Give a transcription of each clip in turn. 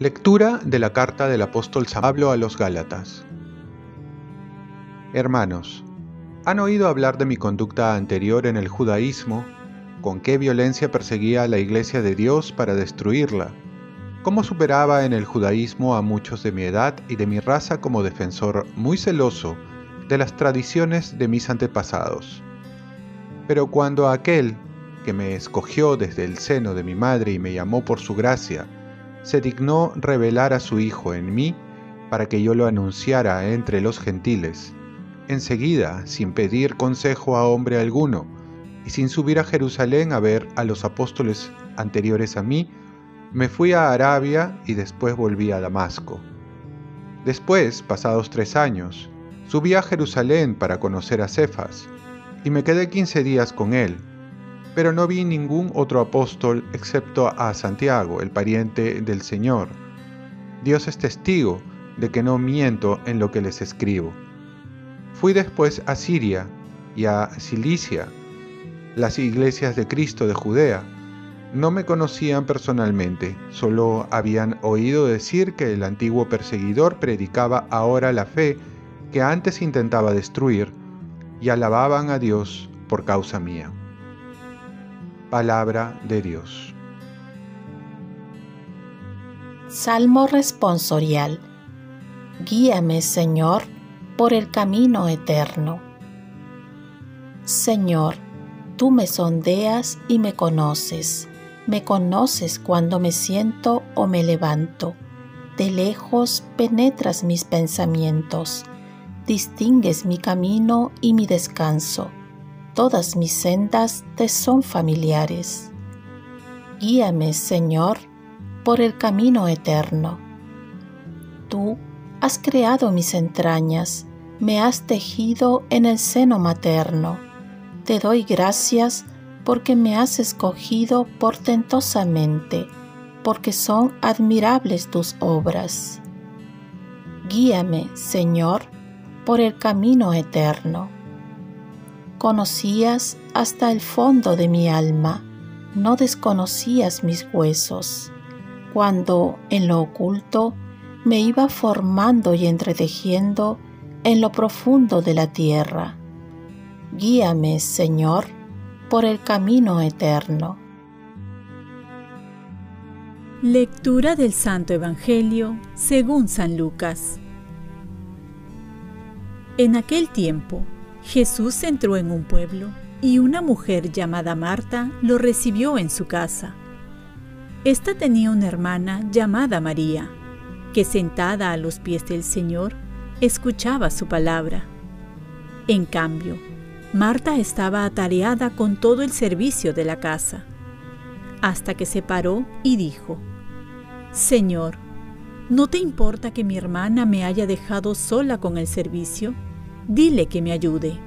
Lectura de la carta del apóstol San Pablo a los Gálatas. Hermanos, ¿han oído hablar de mi conducta anterior en el judaísmo? ¿Con qué violencia perseguía a la iglesia de Dios para destruirla? ¿Cómo superaba en el judaísmo a muchos de mi edad y de mi raza como defensor muy celoso de las tradiciones de mis antepasados? Pero cuando aquel que me escogió desde el seno de mi madre y me llamó por su gracia, se dignó revelar a su Hijo en mí para que yo lo anunciara entre los gentiles. Enseguida, sin pedir consejo a hombre alguno, y sin subir a Jerusalén a ver a los apóstoles anteriores a mí, me fui a Arabia y después volví a Damasco. Después, pasados tres años, subí a Jerusalén para conocer a Cefas, y me quedé quince días con él, pero no vi ningún otro apóstol excepto a Santiago, el pariente del Señor. Dios es testigo de que no miento en lo que les escribo. Fui después a Siria y a Cilicia, las iglesias de Cristo de Judea. No me conocían personalmente, solo habían oído decir que el antiguo perseguidor predicaba ahora la fe que antes intentaba destruir, y alababan a Dios por causa mía. Palabra de Dios. Salmo responsorial. Guíame, Señor, por el camino eterno. Señor, tú me sondeas y me conoces. Me conoces cuando me siento o me levanto. De lejos penetras mis pensamientos. Distingues mi camino y mi descanso todas mis sendas te son familiares. Guíame, Señor, por el camino eterno. Tú has creado mis entrañas, me has tejido en el seno materno. Te doy gracias porque me has escogido portentosamente, porque son admirables tus obras. Guíame, Señor, por el camino eterno conocías hasta el fondo de mi alma, no desconocías mis huesos, cuando en lo oculto me iba formando y entretejiendo en lo profundo de la tierra. Guíame, Señor, por el camino eterno. Lectura del Santo Evangelio según San Lucas. En aquel tiempo, Jesús entró en un pueblo y una mujer llamada Marta lo recibió en su casa. Esta tenía una hermana llamada María, que sentada a los pies del Señor escuchaba su palabra. En cambio, Marta estaba atareada con todo el servicio de la casa, hasta que se paró y dijo, Señor, ¿no te importa que mi hermana me haya dejado sola con el servicio? Dile que me ayude.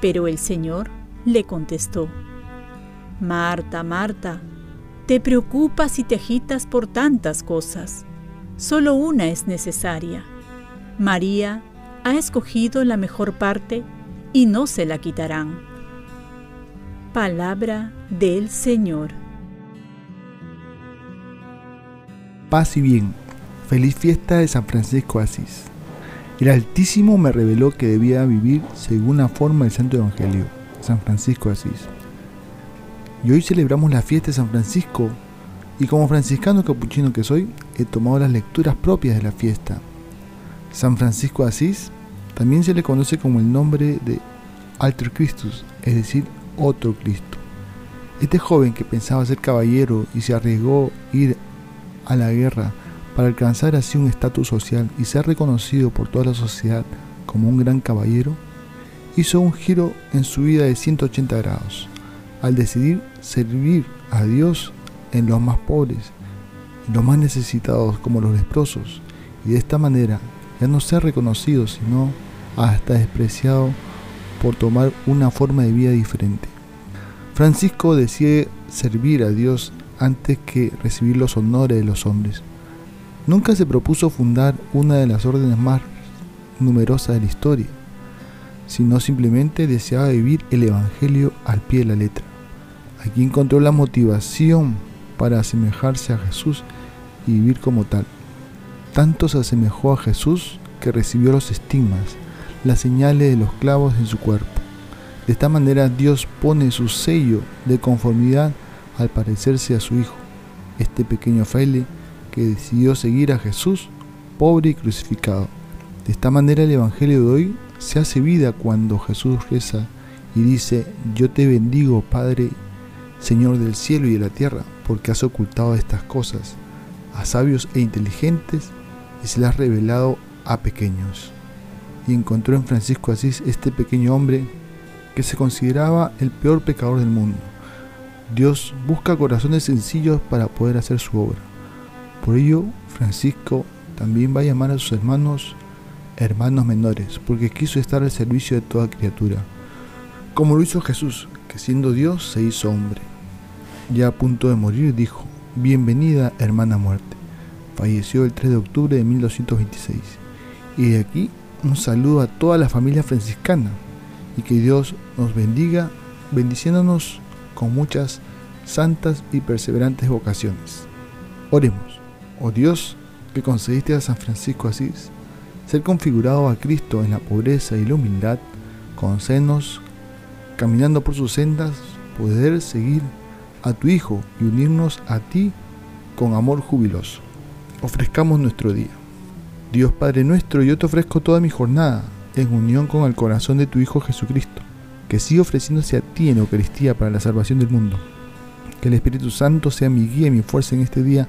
Pero el Señor le contestó, Marta, Marta, te preocupas y te agitas por tantas cosas. Solo una es necesaria. María ha escogido la mejor parte y no se la quitarán. Palabra del Señor. Paz y bien. Feliz fiesta de San Francisco Asís. El Altísimo me reveló que debía vivir según la forma del Santo Evangelio, San Francisco de Asís. Y hoy celebramos la fiesta de San Francisco, y como franciscano capuchino que soy, he tomado las lecturas propias de la fiesta. San Francisco de Asís también se le conoce como el nombre de Alter Christus, es decir, otro Cristo. Este joven que pensaba ser caballero y se arriesgó a ir a la guerra para alcanzar así un estatus social y ser reconocido por toda la sociedad como un gran caballero, hizo un giro en su vida de 180 grados, al decidir servir a Dios en los más pobres, en los más necesitados como los leprosos, y de esta manera ya no ser reconocido, sino hasta despreciado por tomar una forma de vida diferente. Francisco decide servir a Dios antes que recibir los honores de los hombres. Nunca se propuso fundar una de las órdenes más numerosas de la historia, sino simplemente deseaba vivir el Evangelio al pie de la letra. Aquí encontró la motivación para asemejarse a Jesús y vivir como tal. Tanto se asemejó a Jesús que recibió los estigmas, las señales de los clavos en su cuerpo. De esta manera Dios pone su sello de conformidad al parecerse a su Hijo, este pequeño fraile que decidió seguir a Jesús pobre y crucificado. De esta manera el Evangelio de hoy se hace vida cuando Jesús reza y dice, yo te bendigo Padre, Señor del cielo y de la tierra, porque has ocultado estas cosas a sabios e inteligentes y se las has revelado a pequeños. Y encontró en Francisco Asís este pequeño hombre que se consideraba el peor pecador del mundo. Dios busca corazones sencillos para poder hacer su obra. Por ello, Francisco también va a llamar a sus hermanos hermanos menores, porque quiso estar al servicio de toda criatura, como lo hizo Jesús, que siendo Dios se hizo hombre. Ya a punto de morir dijo, Bienvenida hermana muerte. Falleció el 3 de octubre de 1226. Y de aquí un saludo a toda la familia franciscana y que Dios nos bendiga, bendiciéndonos con muchas santas y perseverantes vocaciones. Oremos, oh Dios, que concediste a San Francisco Asís ser configurado a Cristo en la pobreza y la humildad, senos, caminando por sus sendas, poder seguir a tu Hijo y unirnos a ti con amor jubiloso. Ofrezcamos nuestro día. Dios Padre nuestro, yo te ofrezco toda mi jornada en unión con el corazón de tu Hijo Jesucristo, que sigue ofreciéndose a ti en Eucaristía para la salvación del mundo. Que el Espíritu Santo sea mi guía y mi fuerza en este día